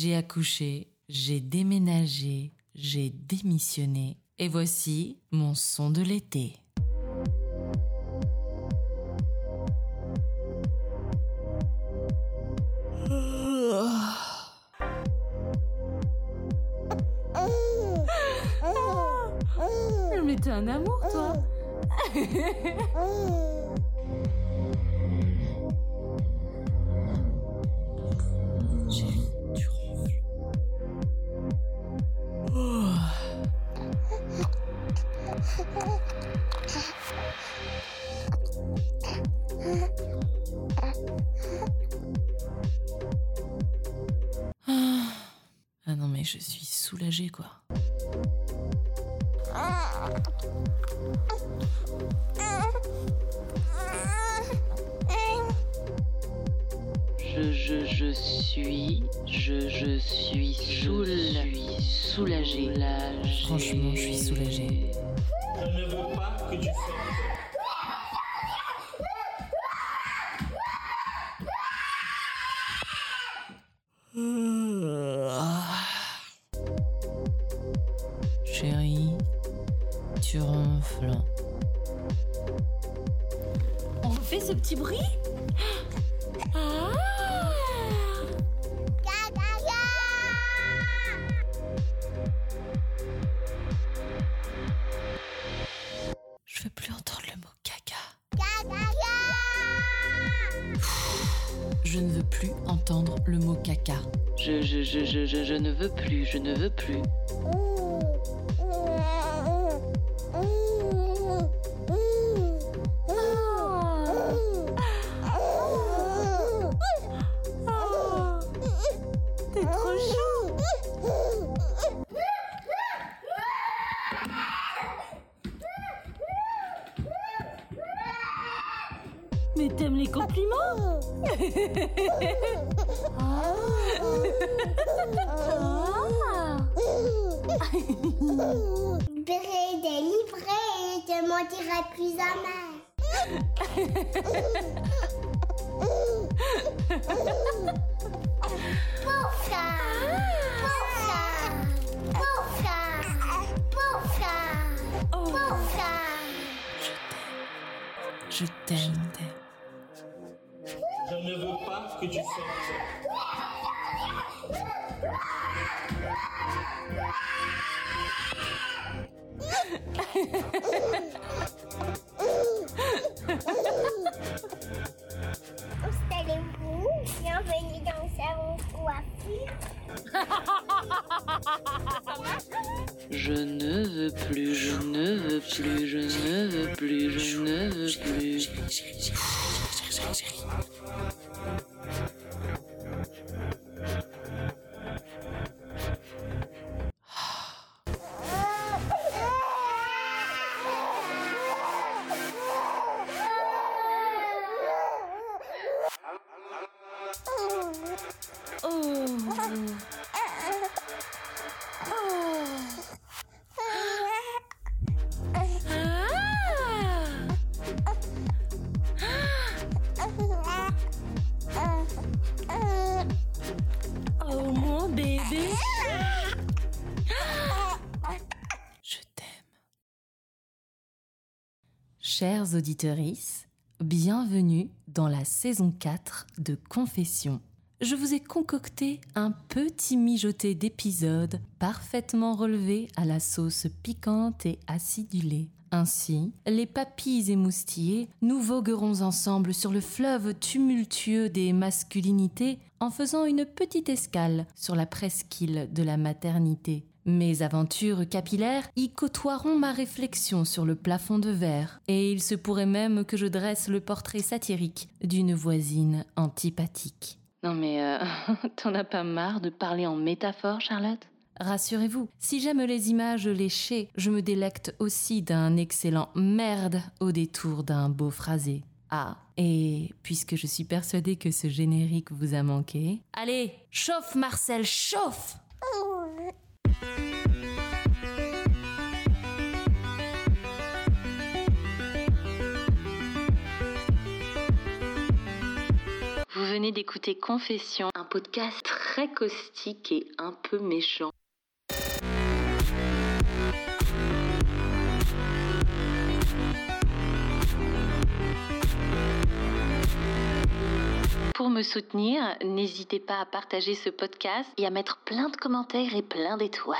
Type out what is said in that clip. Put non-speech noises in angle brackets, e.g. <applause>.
j'ai accouché, j'ai déménagé, j'ai démissionné, et voici mon son de l'été. Mais t'es un amour, toi <laughs> je suis soulagée quoi. Je, je, je suis, je, je suis soul, suis soulagée. Franchement, je suis soulagée. Je ne veux pas que tu sortes. Chérie, <laughs> tu ronfles. On refait ce petit bruit Ah Je veux plus entendre le mot caca. Je ne veux plus entendre le mot caca. Je, je, je, je, je, je ne veux plus, je ne veux plus. Mais t'aimes les compliments Ah. Bré délivré, je m'en dirai plus amer. Pouka, pouka, pouka, pouka, pouka. Je t'aime. Je ne veux pas que tu sortes. Installez-vous, bienvenue dans le salon coiffure. Je ne veux plus, je ne veux plus, je ne veux plus, je ne veux plus. Chers auditorices, bienvenue dans la saison 4 de Confession. Je vous ai concocté un petit mijoté d'épisodes parfaitement relevés à la sauce piquante et acidulée. Ainsi, les papilles émoustillées, nous voguerons ensemble sur le fleuve tumultueux des masculinités en faisant une petite escale sur la presqu'île de la maternité. Mes aventures capillaires y côtoieront ma réflexion sur le plafond de verre, et il se pourrait même que je dresse le portrait satirique d'une voisine antipathique. Non mais euh, <laughs> t'en as pas marre de parler en métaphore, Charlotte? Rassurez-vous, si j'aime les images léchées, je me délecte aussi d'un excellent merde au détour d'un beau phrasé. Ah, et puisque je suis persuadée que ce générique vous a manqué, allez, chauffe Marcel, chauffe venez d'écouter Confession, un podcast très caustique et un peu méchant. Pour me soutenir, n'hésitez pas à partager ce podcast et à mettre plein de commentaires et plein d'étoiles.